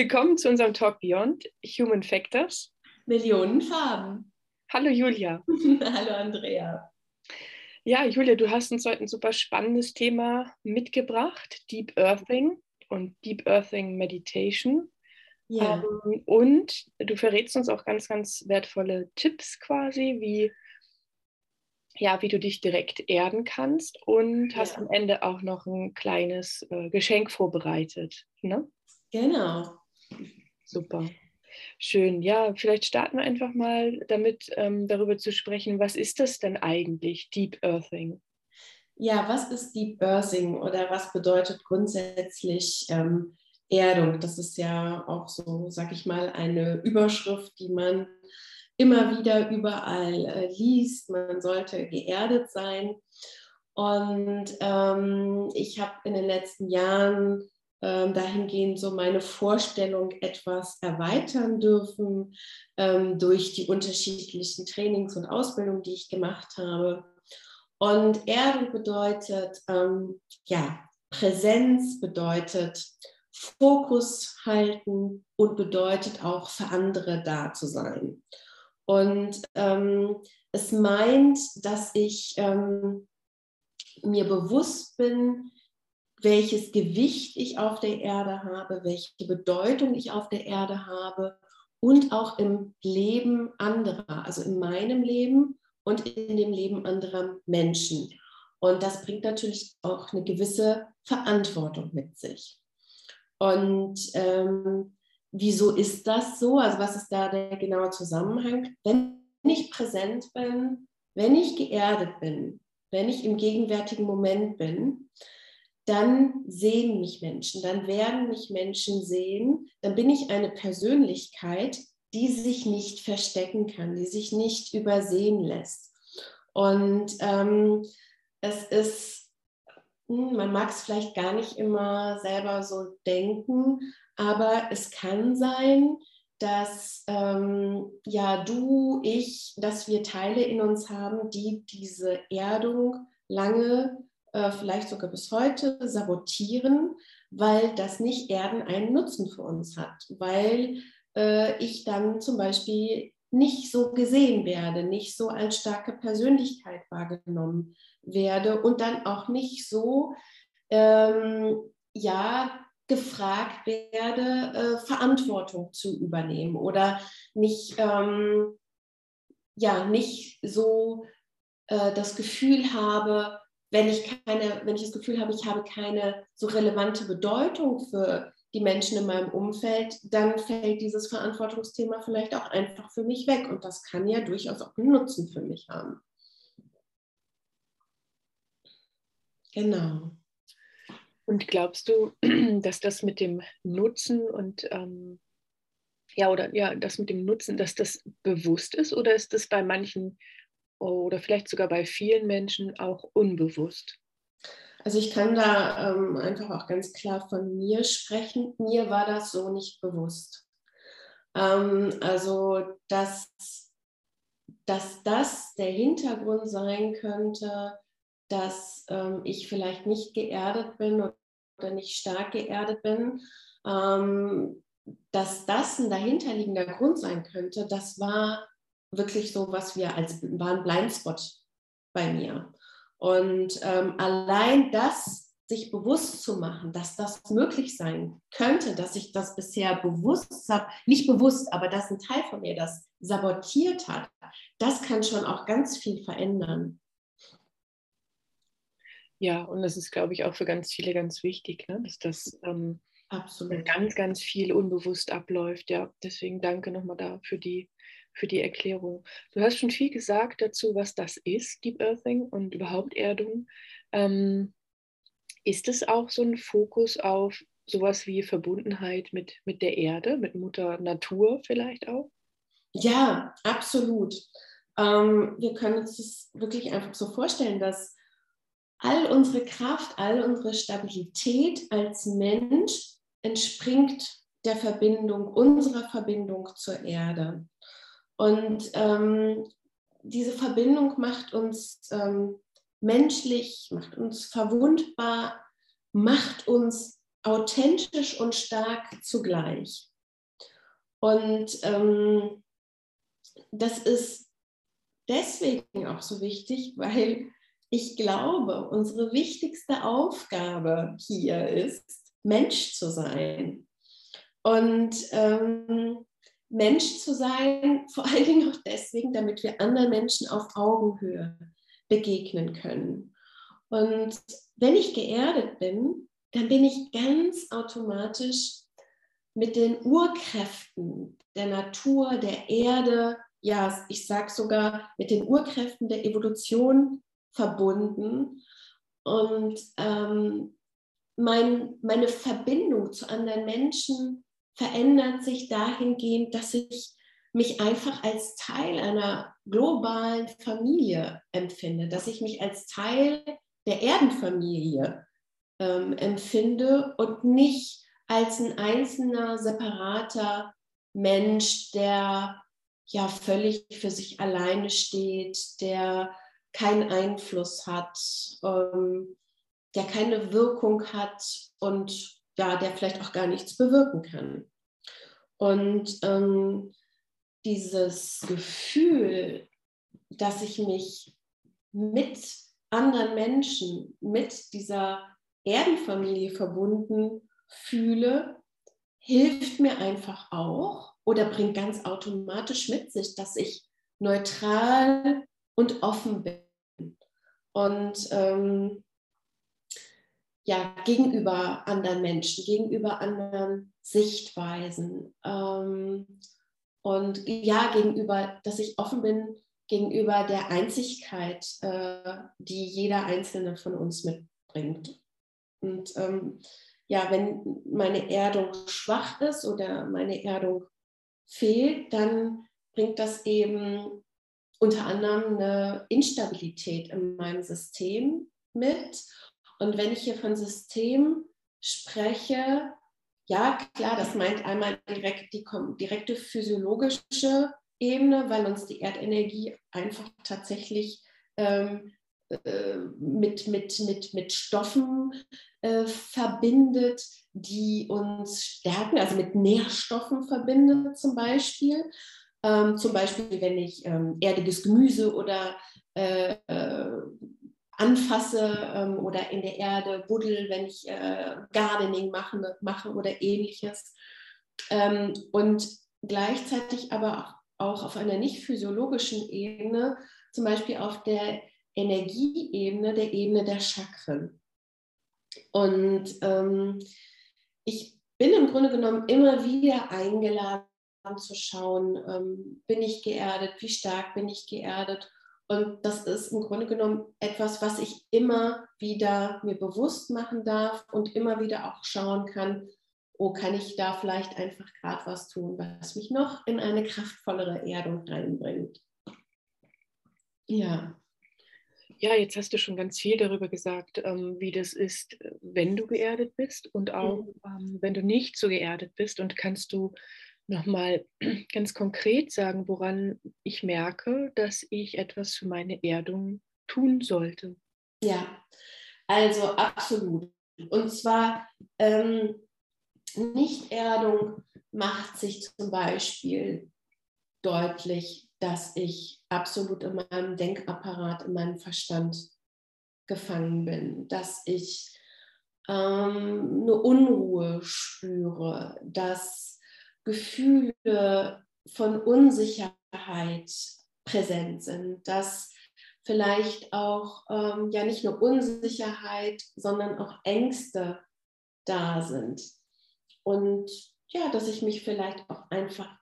Willkommen zu unserem Talk Beyond Human Factors. Millionen Farben. Hallo Julia. Hallo Andrea. Ja, Julia, du hast uns heute ein super spannendes Thema mitgebracht, Deep Earthing und Deep Earthing Meditation. Ja. Ähm, und du verrätst uns auch ganz, ganz wertvolle Tipps quasi, wie, ja, wie du dich direkt erden kannst und hast ja. am Ende auch noch ein kleines äh, Geschenk vorbereitet. Ne? Genau. Super. Schön. Ja, vielleicht starten wir einfach mal damit, ähm, darüber zu sprechen, was ist das denn eigentlich, Deep Earthing? Ja, was ist Deep Earthing oder was bedeutet grundsätzlich ähm, Erdung? Das ist ja auch so, sag ich mal, eine Überschrift, die man immer wieder überall äh, liest. Man sollte geerdet sein. Und ähm, ich habe in den letzten Jahren ähm, dahingehend so meine Vorstellung etwas erweitern dürfen ähm, durch die unterschiedlichen Trainings und Ausbildungen, die ich gemacht habe. Und Erdung bedeutet, ähm, ja, Präsenz bedeutet Fokus halten und bedeutet auch für andere da zu sein. Und ähm, es meint, dass ich ähm, mir bewusst bin, welches Gewicht ich auf der Erde habe, welche Bedeutung ich auf der Erde habe und auch im Leben anderer, also in meinem Leben und in dem Leben anderer Menschen. Und das bringt natürlich auch eine gewisse Verantwortung mit sich. Und ähm, wieso ist das so? Also was ist da der genaue Zusammenhang? Wenn ich präsent bin, wenn ich geerdet bin, wenn ich im gegenwärtigen Moment bin, dann sehen mich Menschen, dann werden mich Menschen sehen, dann bin ich eine Persönlichkeit, die sich nicht verstecken kann, die sich nicht übersehen lässt. Und ähm, es ist, hm, man mag es vielleicht gar nicht immer selber so denken, aber es kann sein, dass ähm, ja du, ich, dass wir Teile in uns haben, die diese Erdung lange äh, vielleicht sogar bis heute sabotieren, weil das nicht Erden einen Nutzen für uns hat, weil äh, ich dann zum Beispiel nicht so gesehen werde, nicht so als starke Persönlichkeit wahrgenommen werde und dann auch nicht so, ähm, ja, gefragt werde, äh, Verantwortung zu übernehmen oder nicht, ähm, ja, nicht so äh, das Gefühl habe, wenn ich keine, wenn ich das Gefühl habe, ich habe keine so relevante Bedeutung für die Menschen in meinem Umfeld, dann fällt dieses Verantwortungsthema vielleicht auch einfach für mich weg. Und das kann ja durchaus auch einen Nutzen für mich haben. Genau. Und glaubst du, dass das mit dem Nutzen und ähm, ja, oder ja, das mit dem Nutzen, dass das bewusst ist oder ist das bei manchen oder vielleicht sogar bei vielen Menschen auch unbewusst? Also ich kann da ähm, einfach auch ganz klar von mir sprechen. Mir war das so nicht bewusst. Ähm, also dass, dass das der Hintergrund sein könnte, dass ähm, ich vielleicht nicht geerdet bin oder nicht stark geerdet bin, ähm, dass das ein dahinterliegender Grund sein könnte, das war wirklich so, was wir als war ein Blindspot bei mir. Und ähm, allein das, sich bewusst zu machen, dass das möglich sein könnte, dass ich das bisher bewusst habe, nicht bewusst, aber dass ein Teil von mir das sabotiert hat, das kann schon auch ganz viel verändern. Ja, und das ist, glaube ich, auch für ganz viele ganz wichtig, ne? dass das ähm, Absolut. ganz, ganz viel unbewusst abläuft. Ja, deswegen danke nochmal da für die für die Erklärung. Du hast schon viel gesagt dazu, was das ist, Deep Earthing und überhaupt Erdung. Ähm, ist es auch so ein Fokus auf sowas wie Verbundenheit mit, mit der Erde, mit Mutter Natur vielleicht auch? Ja, absolut. Ähm, wir können uns das wirklich einfach so vorstellen, dass all unsere Kraft, all unsere Stabilität als Mensch entspringt der Verbindung, unserer Verbindung zur Erde. Und ähm, diese Verbindung macht uns ähm, menschlich, macht uns verwundbar, macht uns authentisch und stark zugleich. Und ähm, das ist deswegen auch so wichtig, weil ich glaube, unsere wichtigste Aufgabe hier ist, Mensch zu sein. Und ähm, Mensch zu sein, vor allen Dingen auch deswegen, damit wir anderen Menschen auf Augenhöhe begegnen können. Und wenn ich geerdet bin, dann bin ich ganz automatisch mit den Urkräften der Natur, der Erde, ja, ich sage sogar mit den Urkräften der Evolution verbunden. Und ähm, mein, meine Verbindung zu anderen Menschen verändert sich dahingehend, dass ich mich einfach als Teil einer globalen Familie empfinde, dass ich mich als Teil der Erdenfamilie ähm, empfinde und nicht als ein einzelner, separater Mensch, der ja völlig für sich alleine steht, der keinen Einfluss hat, ähm, der keine Wirkung hat und ja, der vielleicht auch gar nichts bewirken kann. Und ähm, dieses Gefühl, dass ich mich mit anderen Menschen, mit dieser Erdenfamilie verbunden fühle, hilft mir einfach auch oder bringt ganz automatisch mit sich, dass ich neutral und offen bin. Und ähm, ja, gegenüber anderen Menschen, gegenüber anderen Sichtweisen. Ähm, und ja, gegenüber, dass ich offen bin gegenüber der Einzigkeit, äh, die jeder Einzelne von uns mitbringt. Und ähm, ja, wenn meine Erdung schwach ist oder meine Erdung fehlt, dann bringt das eben unter anderem eine Instabilität in meinem System mit. Und wenn ich hier von System spreche, ja, klar, das meint einmal direkt die direkte physiologische Ebene, weil uns die Erdenergie einfach tatsächlich ähm, äh, mit, mit, mit, mit Stoffen äh, verbindet, die uns stärken, also mit Nährstoffen verbindet zum Beispiel. Ähm, zum Beispiel, wenn ich ähm, erdiges Gemüse oder äh, äh, anfasse ähm, oder in der Erde buddel, wenn ich äh, Gardening mache, mache oder ähnliches. Ähm, und gleichzeitig aber auch auf einer nicht physiologischen Ebene, zum Beispiel auf der Energieebene, der Ebene der Chakren. Und ähm, ich bin im Grunde genommen immer wieder eingeladen zu schauen, ähm, bin ich geerdet, wie stark bin ich geerdet. Und das ist im Grunde genommen etwas, was ich immer wieder mir bewusst machen darf und immer wieder auch schauen kann, oh, kann ich da vielleicht einfach gerade was tun, was mich noch in eine kraftvollere Erdung reinbringt. Ja. Ja, jetzt hast du schon ganz viel darüber gesagt, ähm, wie das ist, wenn du geerdet bist und auch mhm. ähm, wenn du nicht so geerdet bist. Und kannst du nochmal ganz konkret sagen, woran ich merke, dass ich etwas für meine Erdung tun sollte? Ja, also absolut. Und zwar ähm, Nichterdung macht sich zum Beispiel deutlich, dass ich absolut in meinem Denkapparat, in meinem Verstand gefangen bin, dass ich ähm, eine Unruhe spüre, dass Gefühle von Unsicherheit präsent sind, dass vielleicht auch ähm, ja nicht nur Unsicherheit, sondern auch Ängste da sind. Und ja, dass ich mich vielleicht auch einfach,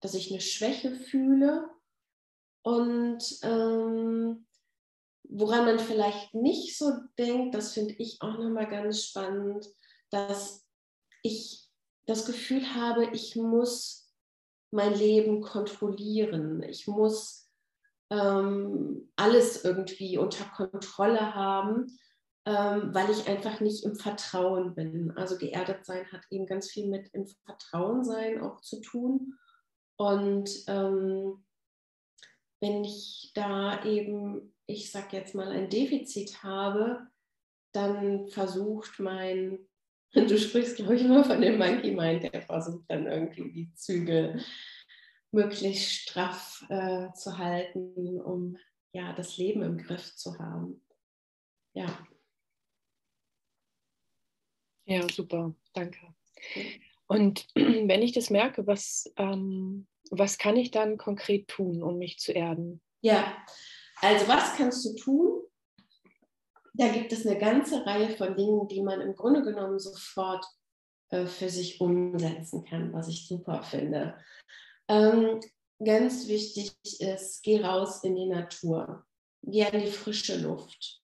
dass ich eine Schwäche fühle und ähm, woran man vielleicht nicht so denkt, das finde ich auch nochmal ganz spannend, dass ich das Gefühl habe, ich muss mein Leben kontrollieren. Ich muss ähm, alles irgendwie unter Kontrolle haben ähm, weil ich einfach nicht im Vertrauen bin. Also geerdet sein hat eben ganz viel mit im Vertrauen sein auch zu tun. Und ähm, wenn ich da eben, ich sag jetzt mal, ein Defizit habe, dann versucht mein Du sprichst, glaube ich, immer von dem Monkey Mind, der versucht dann irgendwie die Zügel möglichst straff äh, zu halten, um ja das Leben im Griff zu haben. Ja. Ja, super, danke. Und wenn ich das merke, was, ähm, was kann ich dann konkret tun, um mich zu erden? Ja, also was kannst du tun? Da gibt es eine ganze Reihe von Dingen, die man im Grunde genommen sofort äh, für sich umsetzen kann, was ich super finde. Ähm, ganz wichtig ist, geh raus in die Natur, geh an die frische Luft,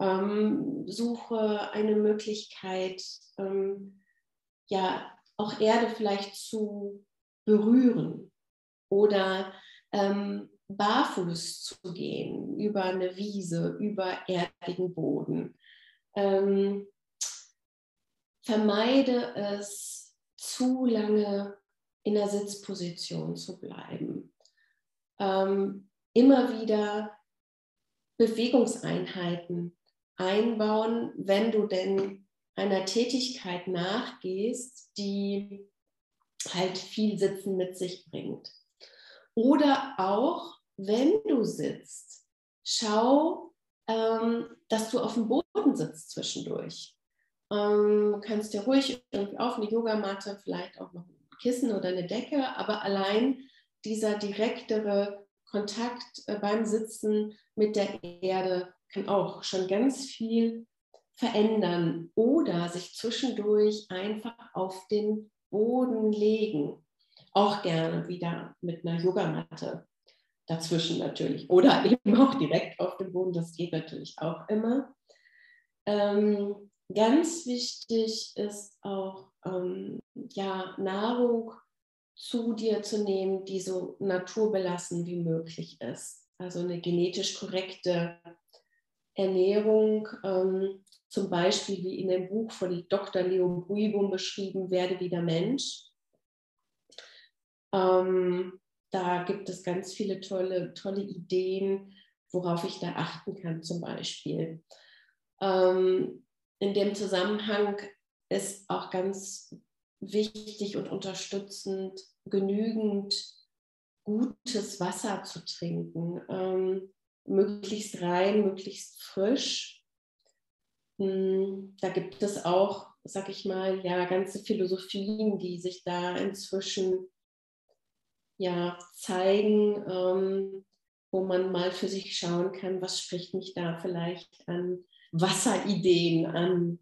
ähm, suche eine Möglichkeit, ähm, ja, auch Erde vielleicht zu berühren oder ähm, barfuß zu gehen über eine Wiese, über erdigen Boden. Ähm, vermeide es, zu lange in der Sitzposition zu bleiben. Ähm, immer wieder Bewegungseinheiten einbauen, wenn du denn einer Tätigkeit nachgehst, die halt viel Sitzen mit sich bringt. Oder auch, wenn du sitzt, schau, ähm, dass du auf dem Boden sitzt zwischendurch. Ähm, kannst dir ruhig irgendwie auf eine Yogamatte, vielleicht auch noch ein Kissen oder eine Decke, aber allein dieser direktere Kontakt äh, beim Sitzen mit der Erde kann auch schon ganz viel verändern oder sich zwischendurch einfach auf den Boden legen auch gerne wieder mit einer Yogamatte dazwischen natürlich. Oder eben auch direkt auf dem Boden, das geht natürlich auch immer. Ähm, ganz wichtig ist auch ähm, ja, Nahrung zu dir zu nehmen, die so naturbelassen wie möglich ist. Also eine genetisch korrekte Ernährung, ähm, zum Beispiel wie in dem Buch von Dr. Leo Buibum beschrieben, Werde wieder Mensch. Ähm, da gibt es ganz viele tolle, tolle Ideen, worauf ich da achten kann zum Beispiel. Ähm, in dem Zusammenhang ist auch ganz wichtig und unterstützend, genügend gutes Wasser zu trinken. Ähm, möglichst rein, möglichst frisch. Hm, da gibt es auch, sag ich mal, ja, ganze Philosophien, die sich da inzwischen ja, zeigen, ähm, wo man mal für sich schauen kann, was spricht mich da vielleicht an Wasserideen an.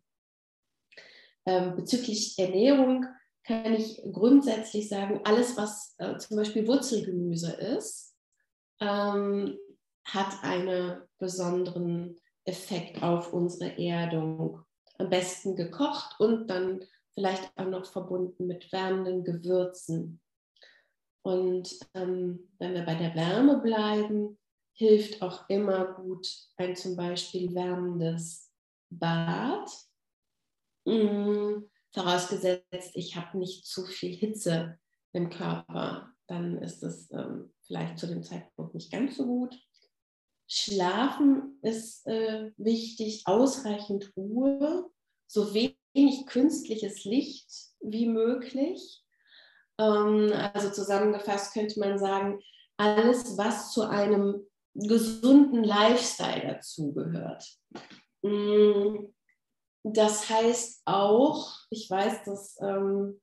Ähm, bezüglich Ernährung kann ich grundsätzlich sagen, alles, was äh, zum Beispiel Wurzelgemüse ist, ähm, hat einen besonderen Effekt auf unsere Erdung. Am besten gekocht und dann vielleicht auch noch verbunden mit wärmenden Gewürzen. Und ähm, wenn wir bei der Wärme bleiben, hilft auch immer gut ein zum Beispiel wärmendes Bad. Mhm. Vorausgesetzt, ich habe nicht zu viel Hitze im Körper, dann ist es ähm, vielleicht zu dem Zeitpunkt nicht ganz so gut. Schlafen ist äh, wichtig, ausreichend Ruhe, so wenig künstliches Licht wie möglich also zusammengefasst könnte man sagen, alles, was zu einem gesunden Lifestyle dazugehört. Mm, das heißt auch, ich weiß, das ähm,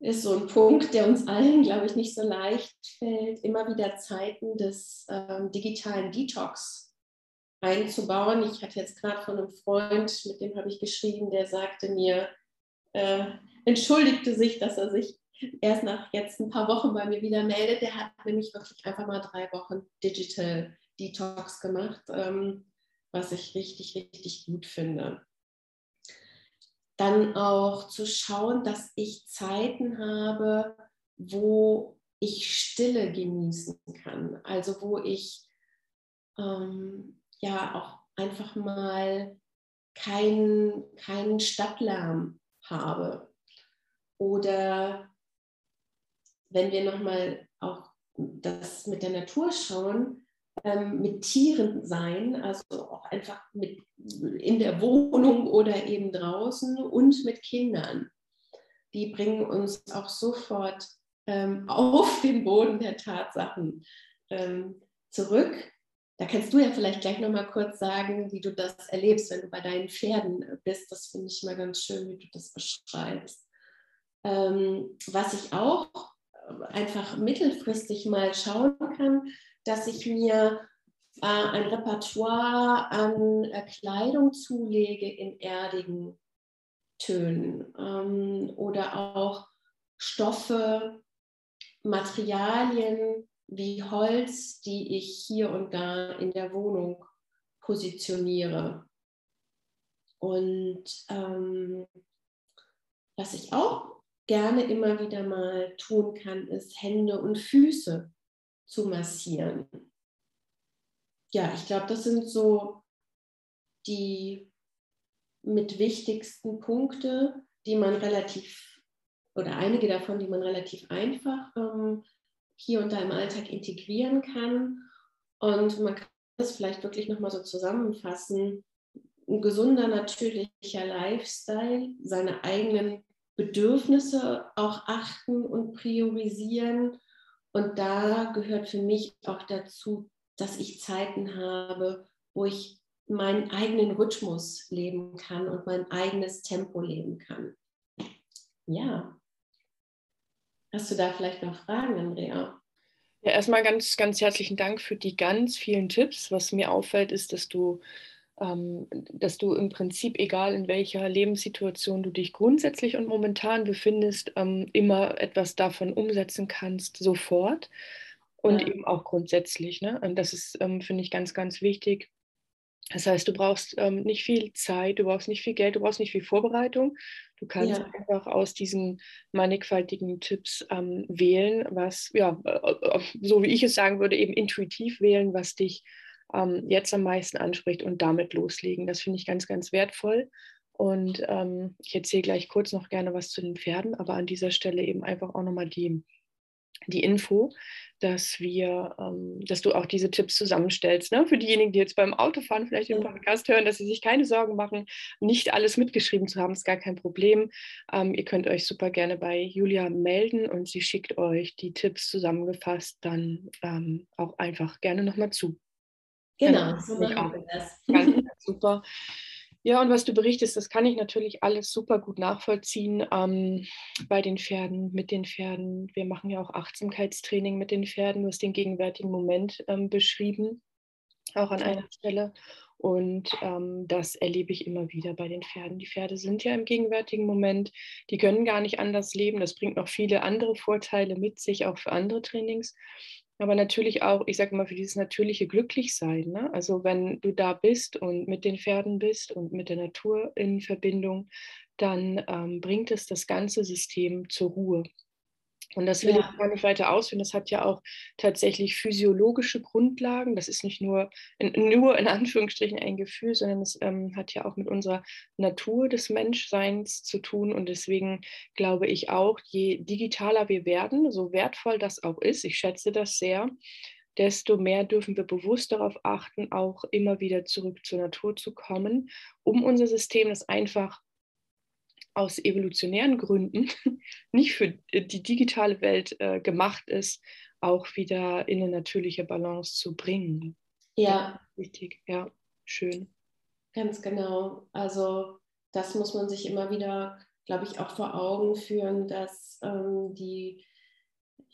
ist so ein Punkt, der uns allen, glaube ich, nicht so leicht fällt, immer wieder Zeiten des ähm, digitalen Detox einzubauen. Ich hatte jetzt gerade von einem Freund, mit dem habe ich geschrieben, der sagte mir, äh, entschuldigte sich, dass er sich erst nach jetzt ein paar Wochen bei mir wieder meldet. Der hat nämlich wirklich einfach mal drei Wochen Digital Detox gemacht, ähm, was ich richtig, richtig gut finde. Dann auch zu schauen, dass ich Zeiten habe, wo ich Stille genießen kann. Also wo ich ähm, ja auch einfach mal keinen kein Stadtlärm habe oder wenn wir nochmal auch das mit der Natur schauen, ähm, mit Tieren sein, also auch einfach mit in der Wohnung oder eben draußen und mit Kindern. Die bringen uns auch sofort ähm, auf den Boden der Tatsachen ähm, zurück. Da kannst du ja vielleicht gleich noch mal kurz sagen, wie du das erlebst, wenn du bei deinen Pferden bist. Das finde ich mal ganz schön, wie du das beschreibst. Ähm, was ich auch einfach mittelfristig mal schauen kann, dass ich mir äh, ein Repertoire an äh, Kleidung zulege in erdigen Tönen ähm, oder auch Stoffe, Materialien wie Holz, die ich hier und da in der Wohnung positioniere. Und ähm, was ich auch gerne immer wieder mal tun kann, ist Hände und Füße zu massieren. Ja, ich glaube, das sind so die mit wichtigsten Punkte, die man relativ, oder einige davon, die man relativ einfach ähm, hier und da im Alltag integrieren kann. Und man kann das vielleicht wirklich nochmal so zusammenfassen. Ein gesunder, natürlicher Lifestyle, seine eigenen Bedürfnisse auch achten und priorisieren. Und da gehört für mich auch dazu, dass ich Zeiten habe, wo ich meinen eigenen Rhythmus leben kann und mein eigenes Tempo leben kann. Ja. Hast du da vielleicht noch Fragen, Andrea? Ja, erstmal ganz, ganz herzlichen Dank für die ganz vielen Tipps. Was mir auffällt, ist, dass du dass du im Prinzip, egal in welcher Lebenssituation du dich grundsätzlich und momentan befindest, ähm, immer etwas davon umsetzen kannst, sofort und ja. eben auch grundsätzlich. Ne? Und das ist, ähm, finde ich, ganz, ganz wichtig. Das heißt, du brauchst ähm, nicht viel Zeit, du brauchst nicht viel Geld, du brauchst nicht viel Vorbereitung. Du kannst ja. einfach aus diesen mannigfaltigen Tipps ähm, wählen, was, ja, äh, äh, so wie ich es sagen würde, eben intuitiv wählen, was dich ähm, jetzt am meisten anspricht und damit loslegen. Das finde ich ganz, ganz wertvoll. Und ähm, ich erzähle gleich kurz noch gerne was zu den Pferden, aber an dieser Stelle eben einfach auch nochmal die, die Info, dass wir, ähm, dass du auch diese Tipps zusammenstellst. Ne? Für diejenigen, die jetzt beim Autofahren vielleicht den Podcast hören, dass sie sich keine Sorgen machen, nicht alles mitgeschrieben zu haben, ist gar kein Problem. Ähm, ihr könnt euch super gerne bei Julia melden und sie schickt euch die Tipps zusammengefasst dann ähm, auch einfach gerne nochmal zu. Genau, so machen wir das. Ganz, ganz super. Ja, und was du berichtest, das kann ich natürlich alles super gut nachvollziehen ähm, bei den Pferden, mit den Pferden. Wir machen ja auch Achtsamkeitstraining mit den Pferden. Du hast den gegenwärtigen Moment ähm, beschrieben, auch an einer Stelle. Und ähm, das erlebe ich immer wieder bei den Pferden. Die Pferde sind ja im gegenwärtigen Moment, die können gar nicht anders leben. Das bringt noch viele andere Vorteile mit sich, auch für andere Trainings aber natürlich auch, ich sage mal, für dieses natürliche Glücklichsein. Ne? Also wenn du da bist und mit den Pferden bist und mit der Natur in Verbindung, dann ähm, bringt es das ganze System zur Ruhe. Und das will ja. ich gar nicht weiter ausführen. Das hat ja auch tatsächlich physiologische Grundlagen. Das ist nicht nur in, nur in Anführungsstrichen ein Gefühl, sondern es ähm, hat ja auch mit unserer Natur des Menschseins zu tun. Und deswegen glaube ich auch, je digitaler wir werden, so wertvoll das auch ist, ich schätze das sehr, desto mehr dürfen wir bewusst darauf achten, auch immer wieder zurück zur Natur zu kommen, um unser System, das einfach aus evolutionären Gründen nicht für die digitale Welt äh, gemacht ist, auch wieder in eine natürliche Balance zu bringen. Ja. Wichtig, ja, schön. Ganz genau. Also das muss man sich immer wieder, glaube ich, auch vor Augen führen, dass ähm, die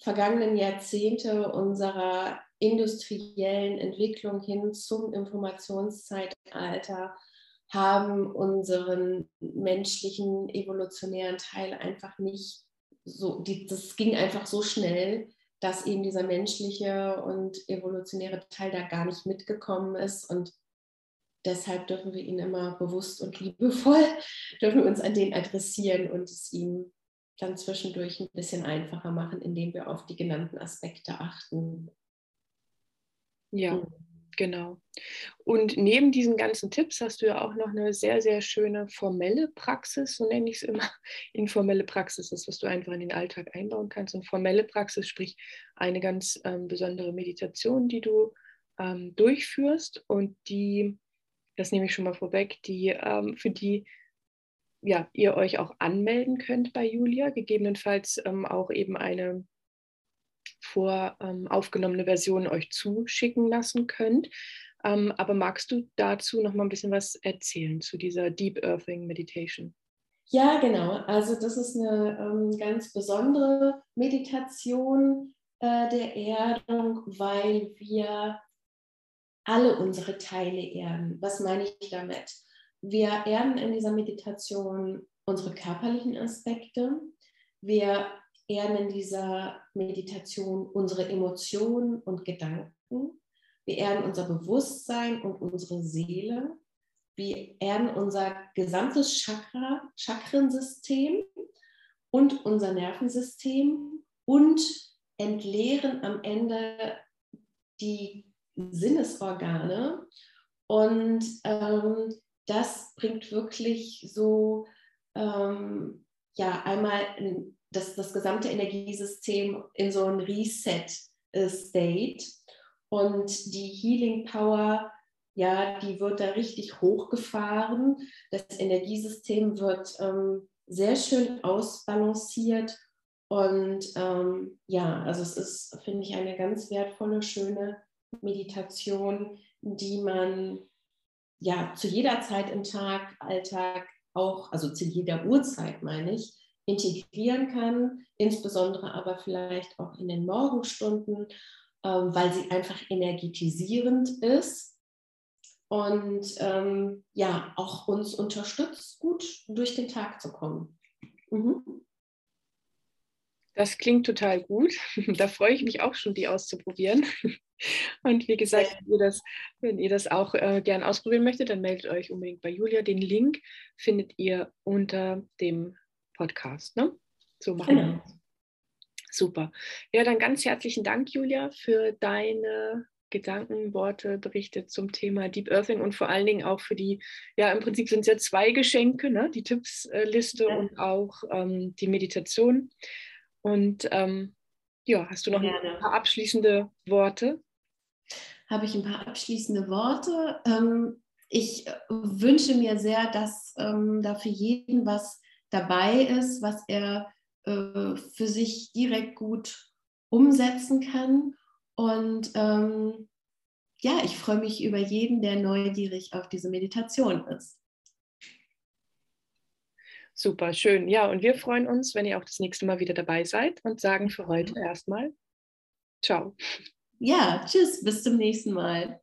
vergangenen Jahrzehnte unserer industriellen Entwicklung hin zum Informationszeitalter haben unseren menschlichen evolutionären Teil einfach nicht so, die, das ging einfach so schnell, dass eben dieser menschliche und evolutionäre Teil da gar nicht mitgekommen ist und deshalb dürfen wir ihn immer bewusst und liebevoll, dürfen wir uns an den adressieren und es ihm dann zwischendurch ein bisschen einfacher machen, indem wir auf die genannten Aspekte achten. Ja. Mhm. Genau. Und neben diesen ganzen Tipps hast du ja auch noch eine sehr, sehr schöne formelle Praxis, so nenne ich es immer. Informelle Praxis ist, was du einfach in den Alltag einbauen kannst. Und formelle Praxis, sprich eine ganz ähm, besondere Meditation, die du ähm, durchführst und die, das nehme ich schon mal vorweg, die, ähm, für die ja, ihr euch auch anmelden könnt bei Julia, gegebenenfalls ähm, auch eben eine vor ähm, Version euch zuschicken lassen könnt. Ähm, aber magst du dazu noch mal ein bisschen was erzählen zu dieser Deep Earthing Meditation? Ja, genau. Also das ist eine ähm, ganz besondere Meditation äh, der Erdung, weil wir alle unsere Teile erden. Was meine ich damit? Wir erden in dieser Meditation unsere körperlichen Aspekte. Wir erden in dieser Meditation unsere Emotionen und Gedanken. Wir erden unser Bewusstsein und unsere Seele. Wir erden unser gesamtes Chakra, Chakrensystem und unser Nervensystem und entleeren am Ende die Sinnesorgane. Und ähm, das bringt wirklich so, ähm, ja, einmal das, das gesamte Energiesystem in so ein Reset-State. Und die Healing Power ja, die wird da richtig hochgefahren. Das Energiesystem wird ähm, sehr schön ausbalanciert. Und ähm, ja, also es ist, finde ich, eine ganz wertvolle, schöne Meditation, die man ja zu jeder Zeit im Tag, Alltag auch, also zu jeder Uhrzeit meine ich, integrieren kann, insbesondere aber vielleicht auch in den Morgenstunden, ähm, weil sie einfach energetisierend ist und ähm, ja, auch uns unterstützt, gut durch den Tag zu kommen. Mhm. Das klingt total gut. Da freue ich mich auch schon, die auszuprobieren. Und wie gesagt, wenn ihr das, wenn ihr das auch äh, gern ausprobieren möchtet, dann meldet euch unbedingt bei Julia. Den Link findet ihr unter dem Podcast. Ne? So machen wir genau. Super. Ja, dann ganz herzlichen Dank, Julia, für deine Gedanken, Worte berichtet zum Thema Deep Earthing und vor allen Dingen auch für die, ja, im Prinzip sind es ja zwei Geschenke, ne? die Tippsliste ja. und auch ähm, die Meditation. Und ähm, ja, hast du noch Gerne. ein paar abschließende Worte? Habe ich ein paar abschließende Worte. Ähm, ich äh, wünsche mir sehr, dass ähm, da für jeden was dabei ist, was er äh, für sich direkt gut umsetzen kann und ähm, ja, ich freue mich über jeden, der neugierig auf diese Meditation ist. Super, schön. Ja, und wir freuen uns, wenn ihr auch das nächste Mal wieder dabei seid und sagen für heute erstmal Ciao. Ja, tschüss, bis zum nächsten Mal.